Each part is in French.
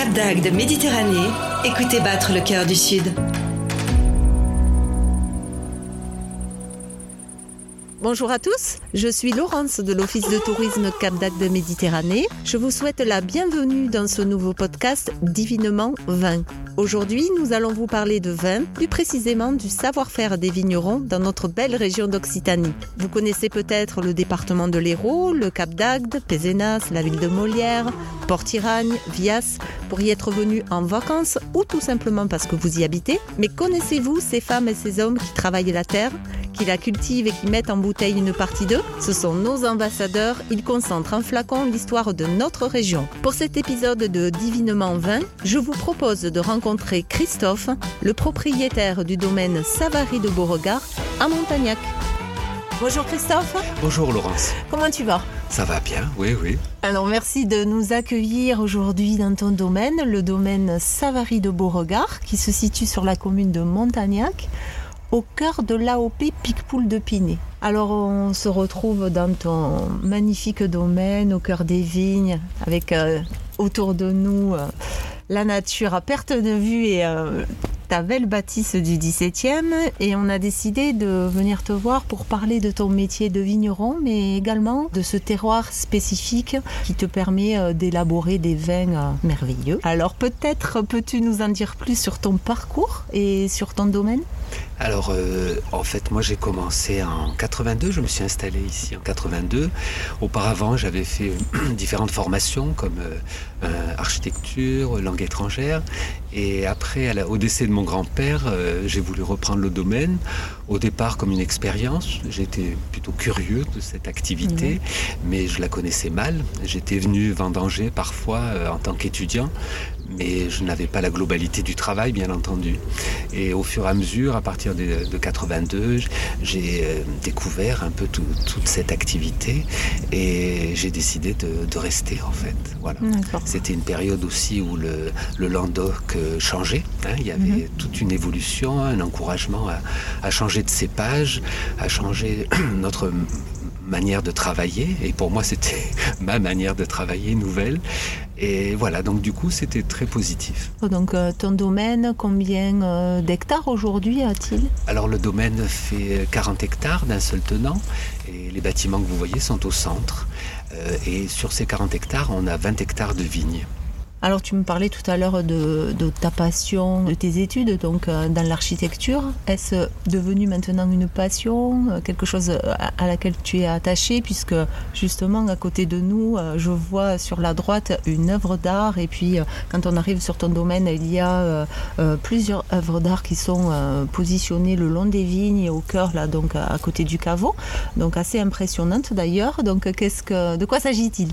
Cap d'Agde, Méditerranée, écoutez battre le cœur du Sud. Bonjour à tous, je suis Laurence de l'Office de tourisme Cap d'Agde Méditerranée. Je vous souhaite la bienvenue dans ce nouveau podcast Divinement Vin. Aujourd'hui, nous allons vous parler de vin, plus précisément du savoir-faire des vignerons dans notre belle région d'Occitanie. Vous connaissez peut-être le département de l'Hérault, le Cap d'Agde, Pézenas, la ville de Molière, Port-Iragne, Vias, pour y être venu en vacances ou tout simplement parce que vous y habitez. Mais connaissez-vous ces femmes et ces hommes qui travaillent la terre qui la cultivent et qui mettent en bouteille une partie d'eux, ce sont nos ambassadeurs. Ils concentrent en flacon l'histoire de notre région. Pour cet épisode de Divinement Vin, je vous propose de rencontrer Christophe, le propriétaire du domaine Savary de Beauregard à Montagnac. Bonjour Christophe. Bonjour Laurence. Comment tu vas? Ça va bien, oui, oui. Alors merci de nous accueillir aujourd'hui dans ton domaine, le domaine Savary de Beauregard, qui se situe sur la commune de Montagnac au cœur de l'AOP Picpoul de Pinet. Alors on se retrouve dans ton magnifique domaine, au cœur des vignes, avec euh, autour de nous euh, la nature à perte de vue et euh, ta belle bâtisse du 17e. Et on a décidé de venir te voir pour parler de ton métier de vigneron, mais également de ce terroir spécifique qui te permet d'élaborer des vins merveilleux. Alors peut-être peux-tu nous en dire plus sur ton parcours et sur ton domaine? Alors, euh, en fait, moi j'ai commencé en 82, je me suis installé ici en 82. Auparavant, j'avais fait différentes formations comme euh, architecture, langue étrangère. Et après, au décès de mon grand-père, euh, j'ai voulu reprendre le domaine. Au départ, comme une expérience, j'étais plutôt curieux de cette activité, mais je la connaissais mal. J'étais venu vendanger parfois en tant qu'étudiant, mais je n'avais pas la globalité du travail, bien entendu. Et au fur et à mesure, à partir de, 82, j'ai euh, découvert un peu toute cette activité et j'ai décidé de, rester en fait. Voilà. C'était une période aussi où le, Landoc euh, changeait. Hein. Il y avait mhm. toute une évolution, un encouragement à, à changer de cépage, à changer notre manière de travailler. Et pour moi, c'était ma manière de travailler nouvelle. Et voilà, donc du coup, c'était très positif. Donc euh, ton domaine, combien euh, d'hectares aujourd'hui a-t-il? Alors le domaine fait 40 hectares d'un seul tenant. Et les bâtiments que vous voyez sont au centre. Euh, et sur ces 40 hectares, on a 20 hectares de vignes. Alors tu me parlais tout à l'heure de, ta passion, de tes études donc euh, dans l'architecture. Est-ce devenu maintenant une passion, euh, quelque chose à, laquelle tu es attaché puisque justement à côté de nous, euh, je vois sur la droite une œuvre d'art et puis quand on arrive sur ton domaine, il y a plusieurs œuvres d'art qui sont positionnées le long des vignes et au cœur là donc à côté du caveau. Donc assez impressionnante d'ailleurs. Donc qu'est-ce que de quoi s'agit-il?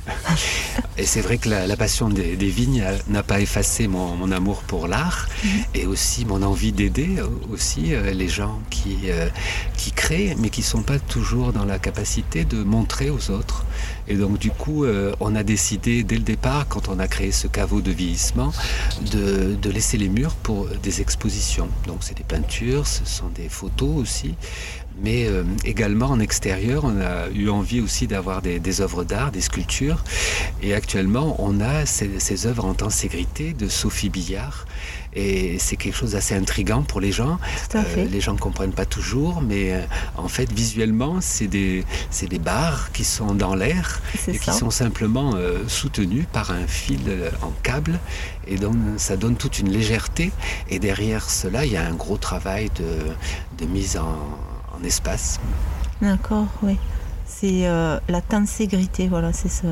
Et c'est vrai que la, passion des vignes n'a pas effacé mon, amour pour l'art mhm. et aussi mon envie d'aider euh, aussi euh, les gens qui, euh, qui créent mais qui ne sont pas toujours dans la capacité de montrer aux autres. Et donc du coup, on a décidé dès le départ, quand on a créé ce caveau de vieillissement, de, laisser les murs pour des expositions. Donc c'est des peintures, ce sont des photos aussi mais euh, également en extérieur, on a eu envie aussi d'avoir des, œuvres d'art, des sculptures. Et actuellement, on a ces, œuvres en tenségrité de Sophie Billard. Et c'est quelque chose d'assez intrigant pour les gens. Euh, les gens ne comprennent pas toujours, mais euh, en fait, visuellement, c'est des, des barres qui sont dans l'air et qui sont simplement soutenues par un fil en câble. Et donc, ça donne toute une légèreté. Et derrière cela, il y a un gros travail de mise en espace. D'accord, oui. C'est euh, la tenségrité, voilà, c'est ça.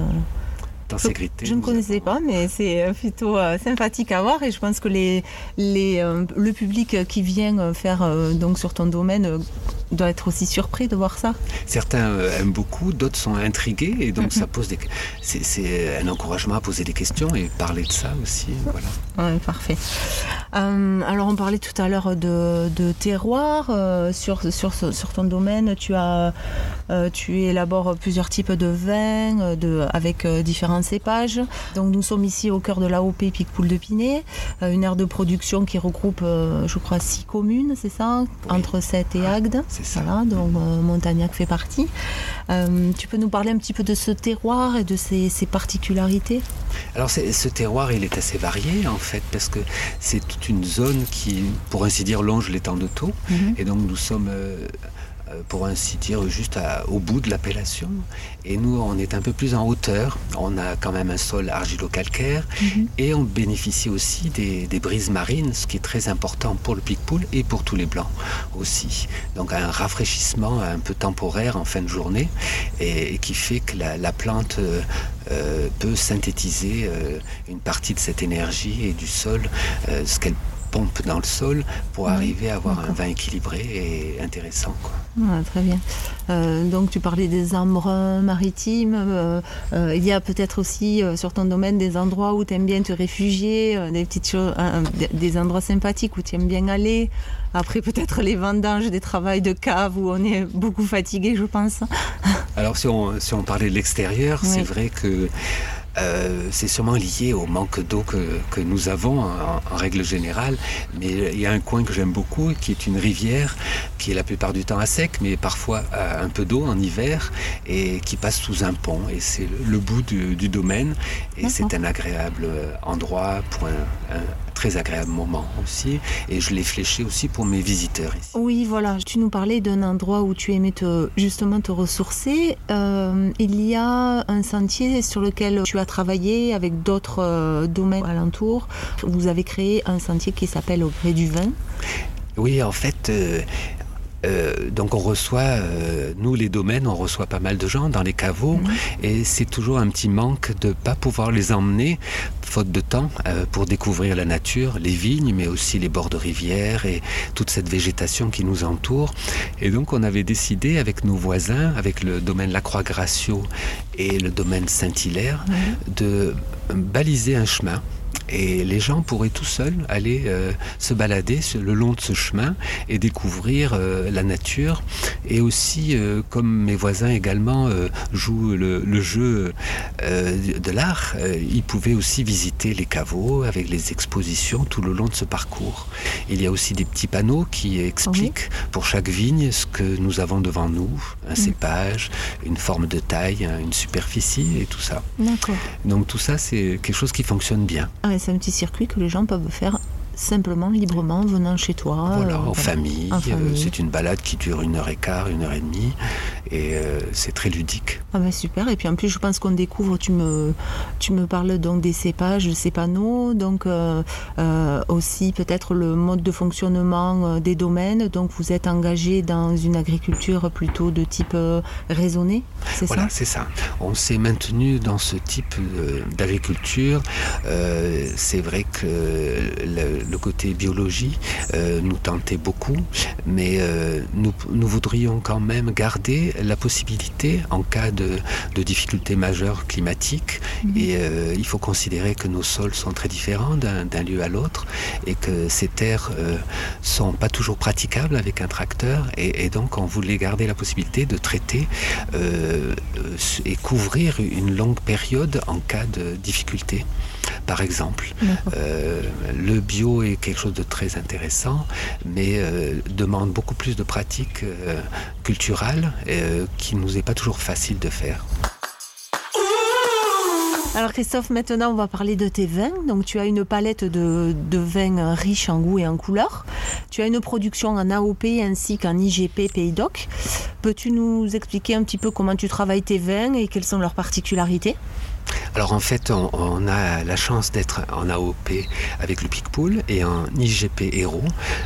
Je, ne connaissais pas, mais c'est euh, plutôt euh, sympathique à voir. Et je pense que les, les, le public qui vient faire donc sur ton domaine doit être aussi surpris de voir ça. Certains euh, aiment beaucoup, d'autres sont intrigués et donc ça pose des. C'est un encouragement à poser des questions et parler de ça aussi. Voilà. parfait. Euh, alors on parlait tout à l'heure de, terroir euh, sur, sur, sur, ton domaine. Tu as tu élabores plusieurs types de vins de, avec différents cépages. Donc nous sommes ici au cœur de l'AOP Picpoul de Pinet, une aire de production qui regroupe, je crois, six communes, c'est ça, entre 7 et Agde. C'est ça. Voilà, dont euh, Montagnac fait partie. Euh, tu peux nous parler un petit peu de ce terroir et de ses, ses particularités? Alors ce terroir, il est assez varié en fait, parce que c'est toute une zone qui, pour ainsi dire, longe l'étang de Thau. Mhm. Et donc nous sommes, euh, pour ainsi dire, juste à- au bout de l'appellation. Et nous, on est un peu plus en hauteur. On a quand même un sol argilo-calcaire. Mhm. Et on bénéficie aussi des, des brises marines, ce qui est très important pour le Picpoul et pour tous les blancs aussi. Donc un rafraîchissement un peu temporaire en fin de journée et, et qui fait que la, la plante euh, euh, peut synthétiser euh, une partie de cette énergie et du sol, euh, ce qu'elle pompe dans le sol pour arriver à avoir un vin équilibré et intéressant. quoi. Ah, très bien. Euh, donc tu parlais des embruns maritimes. euh, euh, il y a peut-être aussi sur ton domaine des endroits où tu aimes bien te réfugier, des petites choses, des- endroits sympathiques où tu aimes bien aller. Après peut-être les vendanges, des travails de cave où on est beaucoup fatigué, je pense. Alors si on, si on parlait de l'extérieur, Oui. c'est vrai que euh, c'est sûrement lié au manque d'eau que, que nous avons en, en règle générale. Mais il y a un coin que j'aime beaucoup qui est une rivière qui est la plupart du temps à sec, mais parfois un peu d'eau en hiver et qui passe sous un pont. Et c'est le, le bout du, du domaine. Et c'est un agréable endroit pour un, un très agréable moment aussi. Et je l'ai fléché aussi pour mes visiteurs ici. Oui, voilà. Tu nous parlais d'un endroit où tu aimais te, justement te ressourcer. Euh, il y a un sentier sur lequel tu as travaillé avec d'autres euh, domaines alentours. Vous avez créé un sentier qui s'appelle Au gré du vin. Oui, en fait, euh, euh, donc on reçoit, euh, nous les domaines, on reçoit pas mal de gens dans les caveaux et c'est toujours un petit manque de pas pouvoir les emmener, faute de temps, euh, pour découvrir la nature, les vignes, mais aussi les bords de rivières et toute cette végétation qui nous entoure. Et donc on avait décidé avec nos voisins, avec le domaine La Croix-Gracio et le domaine Saint-Hilaire, de baliser un chemin. Et les gens pourraient tout seuls aller euh, se balader le long de ce chemin et découvrir euh, la nature. Et aussi, euh, comme mes voisins également jouent le, le jeu de l'art, ils pouvaient aussi visiter les caveaux avec les expositions tout le long de ce parcours. Il y a aussi des petits panneaux qui expliquent pour chaque vigne ce que nous avons devant nous, un cépage, une forme de taille, une superficie et tout ça. Donc tout ça, c'est quelque chose qui fonctionne bien. Ah, c'est un petit circuit que les gens peuvent faire simplement, librement, venant chez toi. Voilà, euh, en voilà. famille. En euh, famille. c'est une balade qui dure une heure et quart, une heure et demie. Et euh, c'est très ludique. Ah ben super. Et puis en plus, je pense qu'on découvre, tu me, tu me parles donc des cépages, ces panneaux, donc euh, euh, aussi peut-être le mode de fonctionnement euh, des domaines. Donc vous êtes engagé dans une agriculture plutôt de type euh, raisonné, c'est Voilà, ça? c'est ça. On s'est maintenu dans ce type euh, d'agriculture. Euh, c'est vrai que le, le côté biologie euh, nous tentait beaucoup, mais euh, nous, nous voudrions quand même garder la possibilité, en cas de, de difficultés majeures climatiques, Mhm. et euh, il faut considérer que nos sols sont très différents d'un lieu à l'autre, et que ces terres euh, sont pas toujours praticables avec un tracteur, et, et donc on voulait garder la possibilité de traiter et couvrir une longue période en cas de difficulté. Par exemple. Euh, le bio est quelque chose de très intéressant, mais euh, demande beaucoup plus de pratiques euh, culturelles euh, qui nous est pas toujours facile de faire. Alors Christophe, maintenant on va parler de tes vins. Donc tu as une palette de, de vins riches en goût et en couleur. Tu as une production en AOP ainsi qu'en IGP Pays Doc. Peux-tu nous expliquer un petit peu comment tu travailles tes vins et quelles sont leurs particularités? Alors en fait, on, on a la chance d'être en AOP avec le Picpoul et en IGP Héros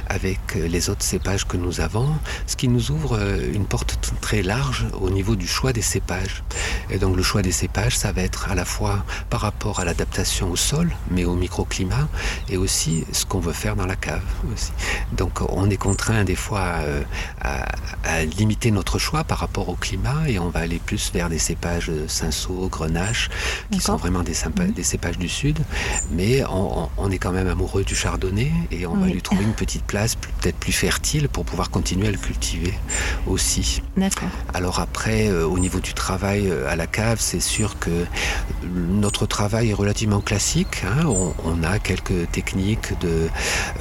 avec euh, les autres cépages que nous avons, ce qui nous ouvre euh, une porte très large au niveau du choix des cépages. Et donc le choix des cépages, ça va être à la fois par rapport à l'adaptation au sol, mais au microclimat, et aussi ce qu'on veut faire dans la cave. Aussi. Donc on est contraint des fois euh, à, à limiter notre choix par rapport au climat et on va aller plus vers des cépages Cinsault, Grenache sont vraiment des, Mhm. des cépages du sud. Mais on, on- on est quand même amoureux du chardonnay et on va lui trouver une petite place peut-être plus fertile pour pouvoir continuer à le cultiver aussi. D'accord. Alors après, euh, au niveau du travail euh, à la cave, c'est sûr que notre travail est relativement classique. hein. On, on a quelques techniques de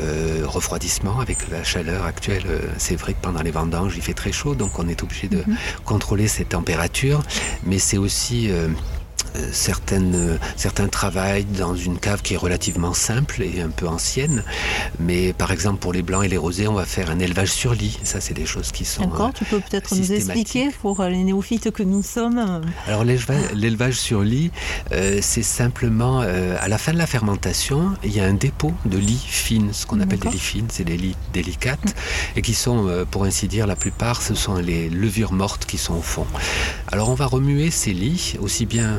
euh, refroidissement avec la chaleur actuelle. C'est vrai que pendant les vendanges, il fait très chaud, donc on est obligé de Mhm. contrôler ces températures. Mais c'est aussi euh, certaines, euh, certains travaillent dans une cave qui est relativement simple et un peu ancienne. Mais par exemple, pour les blancs et les rosés, on va faire un élevage sur lit. Ça, c'est des choses qui sont... D'accord. euh, Tu peux peut-être nous expliquer pour euh, les néophytes que nous sommes. euh, Alors l'éleva- l'élevage sur lit, euh, c'est simplement euh, à la fin de la fermentation, il y a un dépôt de lit fines, ce qu'on appelle des lits fines, c'est des lits délicates, et qui sont, euh, pour ainsi dire, la plupart, ce sont les levures mortes qui sont au fond. Alors on va remuer ces lits, aussi bien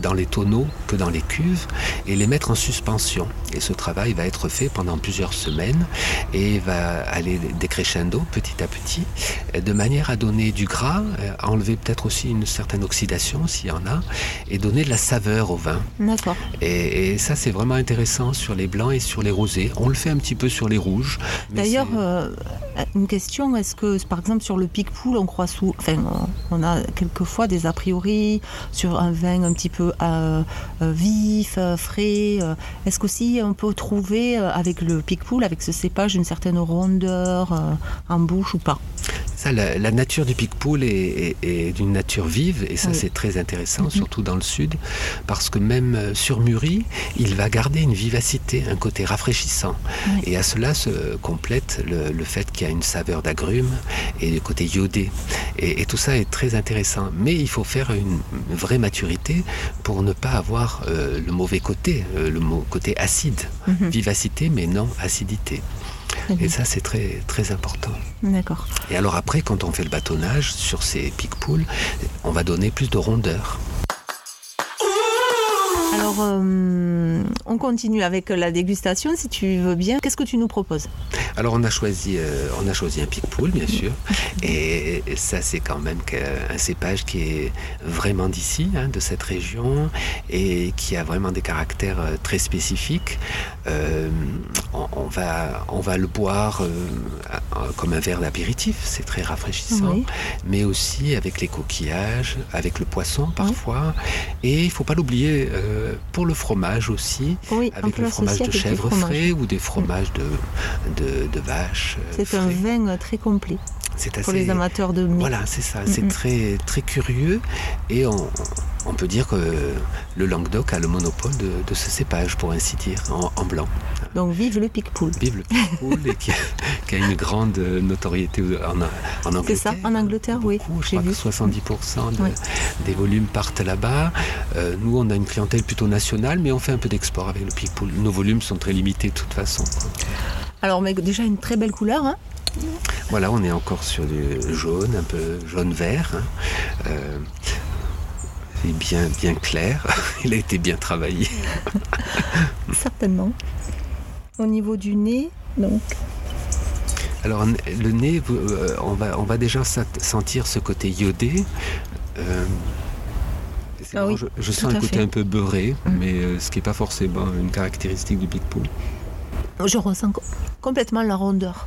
dans les tonneaux que dans les cuves, et les mettre en suspension. Et ce travail va être fait pendant plusieurs semaines, et va aller décrescendo petit à petit, euh, de manière à donner du gras, euh, à enlever peut-être aussi une certaine oxydation s'il y en a, et donner de la saveur au vin. D'accord. Et, et ça c'est vraiment intéressant sur les blancs et sur les rosés. On le fait un petit peu sur les rouges. D'ailleurs, euh, une question, est-ce que par exemple sur le pic-poule, on croit sous... Enfin, on a quelquefois des a priori sur un vin un petit peu euh, euh, vif, euh, frais. Est-ce qu'aussi on peut trouver avec le pic-poule, avec ce cépage, une certaine rondeur en bouche ou pas? Ça, la, la nature du pic-poule est, est- est d'une nature vive et ça Oui. c'est très intéressant, Mhm. surtout dans le sud, parce que même euh, surmûri, il va garder une vivacité, un côté rafraîchissant. Oui. Et à cela se complète le, le fait qu'il y a une saveur d'agrumes et le côté iodé. Et, et tout ça est très intéressant. Mais il faut faire une vraie maturité pour ne pas avoir euh, le mauvais côté, euh, le côté acide. Mhm. Vivacité mais non acidité. Très bien. Et ça c'est très très important. D'accord. Et alors après, quand on fait le bâtonnage sur ces pic-poules, on va donner plus de rondeur. Alors, euh, on continue avec la dégustation, si tu veux bien. Qu'est-ce que tu nous proposes? Alors on a choisi, euh, on a choisi un pic-poule, bien sûr. Et ça, c'est quand même un cépage qui est vraiment d'ici, hein, de cette région, et qui a vraiment des caractères euh, très spécifiques. Euh, on, on va, on va le boire comme un verre d'apéritif, c'est très rafraîchissant. Oui. mais aussi avec les coquillages, avec le poisson parfois. Et il ne faut pas l'oublier euh, pour le fromage aussi, Oui, avec le fromage de chèvre frais ou des fromages de, de, de vache. euh, C'est un vin très complet C'est pour les amateurs de mets. Voilà, c'est ça. C'est très, très curieux. Et on, on peut dire que le Languedoc a le monopole de, de ce cépage, pour ainsi dire, en, en blanc. Donc, vive le pic-poule. Vive le Pitbull et qui a, qui a une grande notoriété en, en Angleterre. C'est ça, en Angleterre, oui. Je crois vu. que 70% de- Oui. des volumes partent là-bas. Euh, nous, on a une clientèle plutôt nationale, mais on fait un peu d'export avec le Pitbull. Nos volumes sont très limités de toute façon. Alors, mais déjà une très belle couleur. hein. Voilà, on est encore sur du jaune, un peu jaune-vert. hein. Euh, c'est bien, bien clair. Il a été bien travaillé. certainement. Au niveau du nez, donc. Alors le nez, vous- euh, on, va, on va déjà sentir ce côté iodé. Euh, Ah oui, je, sens un côté fait. un peu beurré, Mm. mais euh, ce qui n'est pas forcément une caractéristique du Big Pool. Je ressens co- complètement la rondeur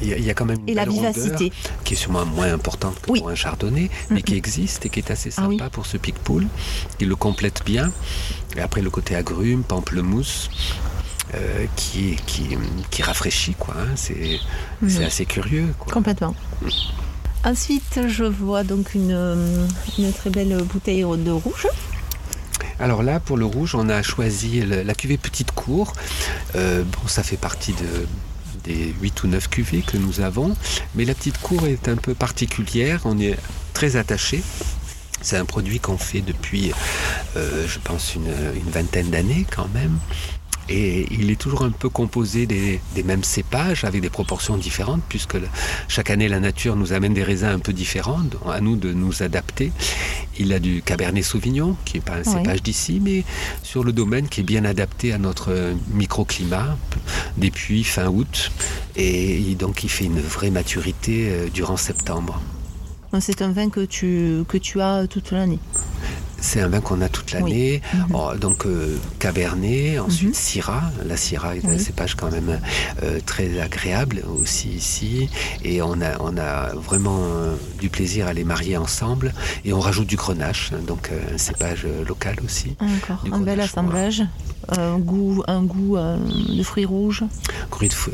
Il y, a, il y a quand même une et la vivacité. qui est sûrement moins importante que Oui. pour un chardonnay, mais Mm, qui existe et qui est assez Ah sympa oui. pour ce Big Pool. Il le complète bien. Et après le côté agrumes, pamplemousse. Euh, qui, qui, qui rafraîchit quoi. hein. C'est assez curieux quoi. Complètement. Ensuite, je vois donc une, une très belle bouteille de rouge. Alors là, pour le rouge, on a choisi la cuvée Petite Cour. Euh, bon, ça fait partie de, des 8 ou 9 cuvées que nous avons. Mais la Petite Cour est un peu particulière. On est très attaché. C'est un produit qu'on fait depuis, euh, je pense, une, une vingtaine d'années quand même. Et il est toujours un peu composé des, des mêmes cépages avec des proportions différentes, puisque chaque année la nature nous amène des raisins un peu différents, à nous de nous adapter. Il a du Cabernet Sauvignon, qui n'est pas un Oui. cépage d'ici, mais sur le domaine qui est bien adapté à notre microclimat, des puits fin août. Et donc il fait une vraie maturité euh, durant septembre. C'est un vin que tu, que tu as toute l'année. C'est un vin qu'on a toute l'année. Mhm. Oh, donc euh, Cabernet, ensuite Mhm. Syrah. La Syrah est un Oui. cépage quand même euh, très agréable aussi ici. Et on a, on a vraiment euh, du plaisir à les marier ensemble. Et on rajoute du grenache, hein, donc euh, un cépage euh, local aussi. Encore Du un bel assemblage. Un goût, un goût euh, de fruits rouges.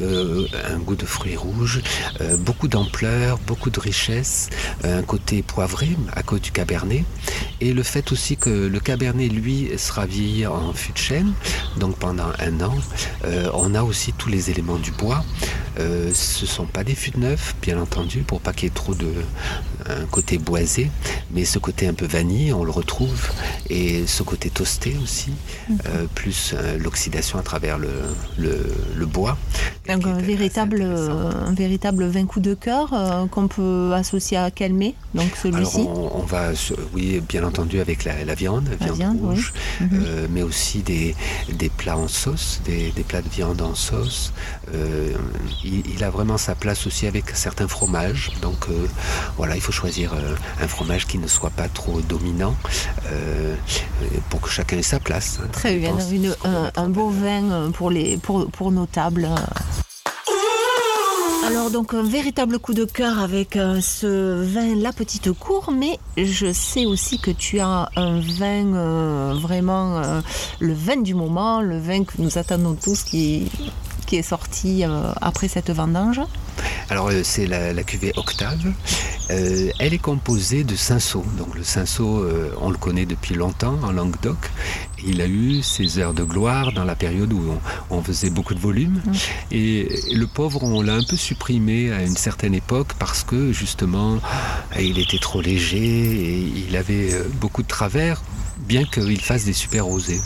Euh, un goût de fruits rouges, euh, beaucoup d'ampleur, beaucoup de richesse, euh, un côté poivré à cause du cabernet. Et le fait aussi que le cabernet, lui, sera vieilli en fût de chêne, donc pendant un an. Euh, on a aussi tous les éléments du bois. Euh, ce ne sont pas des fûts de neuf, bien entendu, pour pas qu'il y ait trop de un côté boisé, mais ce côté un peu vanille, on le retrouve, et ce côté toasté aussi, euh, plus euh, l'oxydation à travers le, le, le bois. Donc un véritable, euh, un véritable vin coup de cœur euh, qu'on peut associer à Calmé, donc celui-ci. on, on va, oui, bien entendu avec la, la viande, la viande, viande, rouge, Mhm. euh, mais aussi des, des plats en sauce, des, des plats de viande en sauce. Euh, il, il a vraiment sa place aussi avec certains fromages. Donc euh, voilà, il faut choisir euh, un fromage qui ne soit pas trop dominant euh, pour que chacun ait sa place. hein. Très bien, dépend un, beau vin euh, pour, nos tables. Alors donc un véritable coup de cœur avec euh, ce vin La Petite Cour, mais je sais aussi que tu as un vin euh, vraiment le vin du moment, le vin que nous attendons tous qui, est sorti après cette vendange. Alors euh, c'est la, la cuvée Octave. Euh, elle est composée de cinsault. Donc le cinsault, euh, on le connaît depuis longtemps en Languedoc. Il a eu ses heures de gloire dans la période où on, on faisait beaucoup de volume. Mm. Et le pauvre, on l'a un peu supprimé à une certaine époque parce que justement, il était trop léger et il avait beaucoup de travers bien qu'il fasse des super rosés.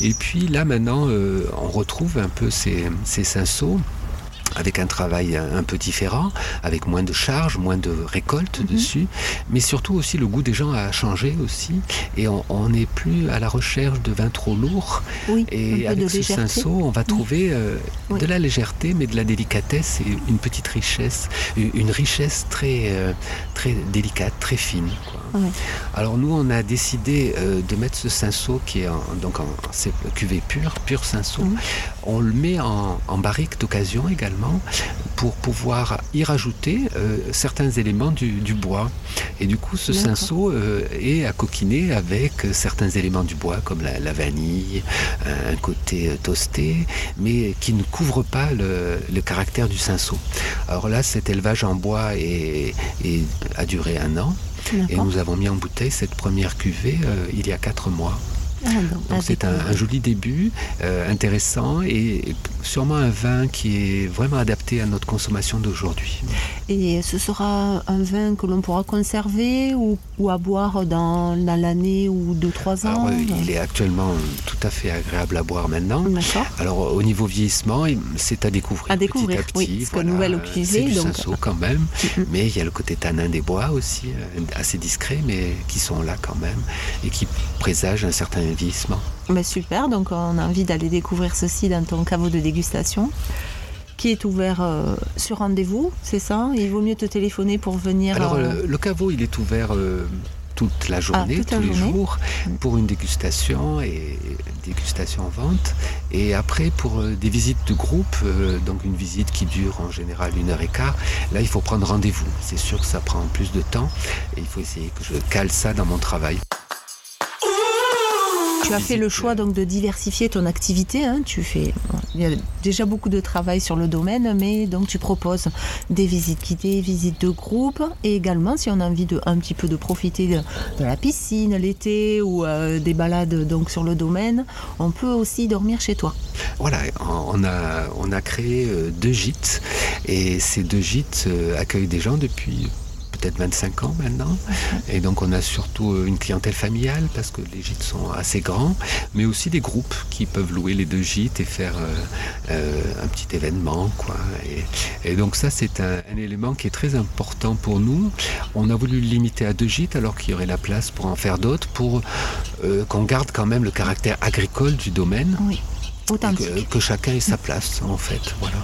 Et puis là maintenant, euh, on retrouve un peu ces, ces cinceaux avec un travail un un peu différent, avec moins de charge, moins de récolte Mhm. dessus, mais surtout aussi le goût des gens a changé aussi, et on n'est plus à la recherche de vins trop lourds. Oui, Et avec ce cinceau, on va trouver euh, Oui. de la légèreté, mais de la délicatesse et une petite richesse, une une richesse très, euh, très délicate, très fine. quoi. Ouais. Alors nous, on a décidé euh, de mettre ce cinceau qui est en, donc en c'est cuvée pure, pur cinceau. On le met en, en barrique d'occasion également pour pouvoir y rajouter euh, certains éléments du, du bois. Et du coup, ce cinceau euh, est à coquiner avec certains éléments du bois comme la, la vanille, un côté toasté, mais qui ne couvre pas le, le caractère du cinceau. Alors là, cet élevage en bois est- est- a duré un an. Et nous avons mis en bouteille cette première cuvée euh, il y a quatre mois. Ah, c'est un, joli début, euh, intéressant et sûrement un vin qui est vraiment adapté à notre consommation d'aujourd'hui. Et ce sera un vin que l'on pourra conserver ou, ou à boire dans, dans l'année ou deux, trois ans Alors euh, il est actuellement tout à fait agréable à boire maintenant. Alors au niveau vieillissement, il- c'est à découvrir. À découvrir, petit à petit, oui, que nouvelle du donc- quand même, Mhm. mais il y a le côté tanin des bois aussi, euh, assez discret, mais qui sont là quand même et qui présagent un certain vieillissement. Ben, super, donc on a envie d'aller découvrir ceci dans ton caveau de dégustation qui est ouvert euh, sur rendez-vous, c'est ça? Il vaut mieux te téléphoner pour venir. Alors euh, le, le caveau, il est ouvert euh, toute la journée, toute la tous les journée. jours, Mm. pour une dégustation et dégustation en vente. Et après, pour euh, des visites de groupe, euh, donc une visite qui dure en général une heure et quart, là, il faut prendre rendez-vous. C'est sûr que ça prend plus de temps et il faut essayer que je cale ça dans mon travail. Tu as fait le choix donc de diversifier ton activité. hein. Tu fais, il y a déjà beaucoup de travail sur le domaine, mais donc tu proposes des visites guidées, visites de groupe, et également si on a envie de un petit peu de profiter de, la piscine l'été ou euh, des balades donc sur le domaine, on peut aussi dormir chez toi. Voilà, on a, on a créé euh, deux gîtes et ces deux gîtes euh, accueillent des gens depuis peut-être 25 ans maintenant. Et donc on a surtout euh, une clientèle familiale parce que les gîtes sont assez grands, mais aussi des groupes qui peuvent louer les deux gîtes et faire euh, euh, un petit événement. Quoi. Et, donc ça c'est un, élément qui est très important pour nous. On a voulu le limiter à deux gîtes alors qu'il y aurait la place pour en faire d'autres pour qu'on garde quand même le caractère agricole du domaine. Que, chacun ait sa place, en fait. Voilà.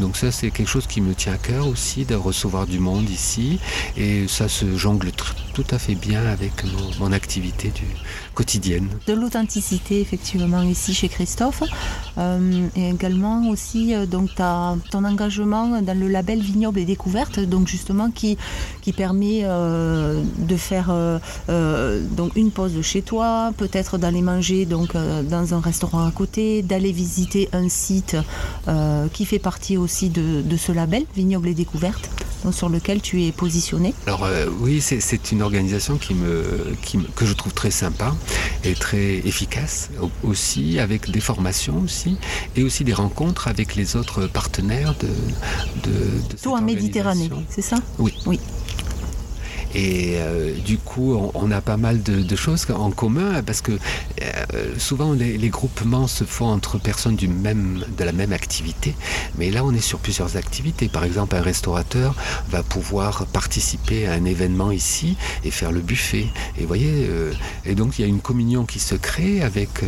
Donc ça, c'est quelque chose qui me tient à cœur aussi, de recevoir du monde ici. Et ça se jongle tout à fait bien avec mon, activité du, quotidienne. De l'authenticité, effectivement, ici chez Christophe. Euh, et également aussi euh, donc, ton engagement dans le label Vignoble et Découverte, donc justement qui, qui permet euh, de faire donc une pause chez toi, peut-être d'aller manger donc, dans un restaurant à côté, d'aller visiter un site qui fait partie aussi de, de ce label Vignoble et Découverte sur lequel tu es positionné Alors euh, oui, c'est une organisation qui me, que je trouve très sympa et très efficace aussi, avec des formations aussi, et aussi des rencontres avec les autres partenaires de, de, de Tout en Méditerranée, c'est ça? Oui. Oui. Et euh, du coup, on, a pas mal de, choses en commun parce que euh, souvent les, groupements se font entre personnes du même, de la même activité. Mais là, on est sur plusieurs activités. Par exemple, un restaurateur va pouvoir participer à un événement ici et faire le buffet. Et voyez, euh, et donc il y a une communion qui se crée avec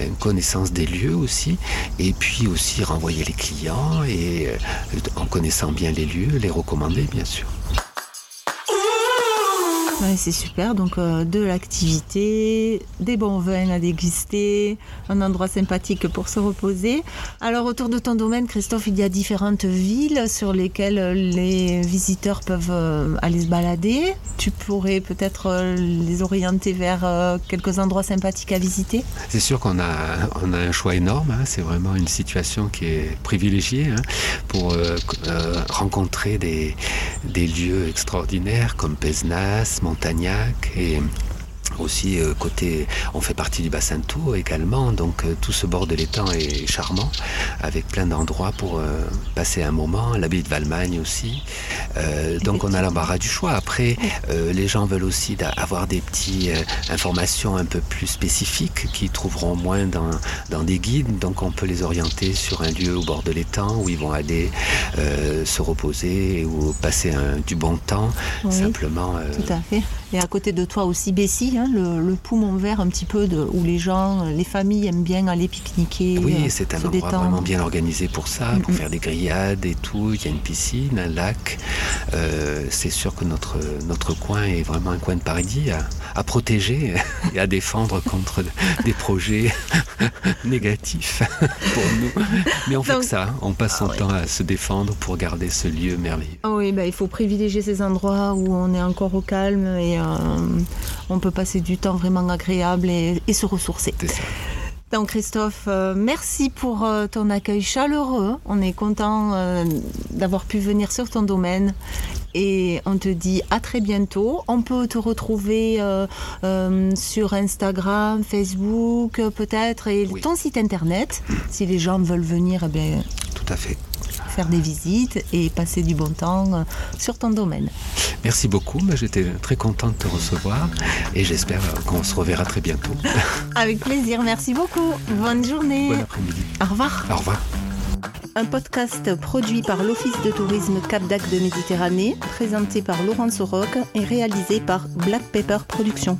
une connaissance des lieux aussi. Et puis aussi renvoyer les clients et en connaissant bien les lieux, les recommander bien sûr c'est super. Donc, euh, de l'activité, des bons vins à déguster, un endroit sympathique pour se reposer. Alors, autour de ton domaine, Christophe, il y a différentes villes sur lesquelles les visiteurs peuvent euh, aller se balader. Tu pourrais peut-être euh, les orienter vers quelques endroits sympathiques à visiter? C'est sûr qu'on a, on a un choix énorme. Hein. C'est vraiment une situation qui est privilégiée hein, pour rencontrer des, des lieux extraordinaires comme Pesnas, Montagnac et aussi euh, côté, on fait partie du bassin de Tours également, donc euh, tout ce bord de l'étang est charmant, avec plein d'endroits pour euh, passer un moment. L'abbaye de Valmagne aussi. donc on a l'embarras du choix. Après, les gens veulent aussi avoir des petites informations un peu plus spécifiques qu'ils trouveront moins dans, dans des guides. Donc on peut les orienter sur un lieu au bord de l'étang où ils vont aller se reposer ou passer un, du bon temps. simplement. Tout à fait. Et à côté de toi aussi Bessie, hein, le, poumon vert un petit peu de, où les gens, les familles aiment bien aller pique-niquer. Oui, euh, c'est un endroit vraiment bien organisé pour ça, pour faire des grillades et tout. Il y a une piscine, un lac. Euh, c'est sûr que notre, notre coin est vraiment un coin de paradis à, à protéger et à défendre contre des projets négatifs pour nous. Mais on fait que ça, hein. on passe son ah temps à se défendre pour garder ce lieu merveilleux. Ah oui, bah, il faut privilégier ces endroits où on est encore au calme et euh, on peut passer du temps vraiment agréable et, se ressourcer. Donc Christophe, euh, merci pour euh, ton accueil chaleureux. On est content d'avoir pu venir sur ton domaine et on te dit à très bientôt. On peut te retrouver sur Instagram, Facebook peut-être et ton site internet si les gens veulent venir. Eh bien, Tout à fait faire des visites et passer du bon temps sur ton domaine. Merci beaucoup, j'étais très contente de te recevoir et j'espère qu'on se reverra très bientôt. Avec plaisir, merci beaucoup. Bonne journée. Bon après-midi. Au revoir. Au revoir. Un podcast produit par l'Office de tourisme Cap d'Ac de Méditerranée, présenté par Laurence Roque et réalisé par Black Pepper Productions.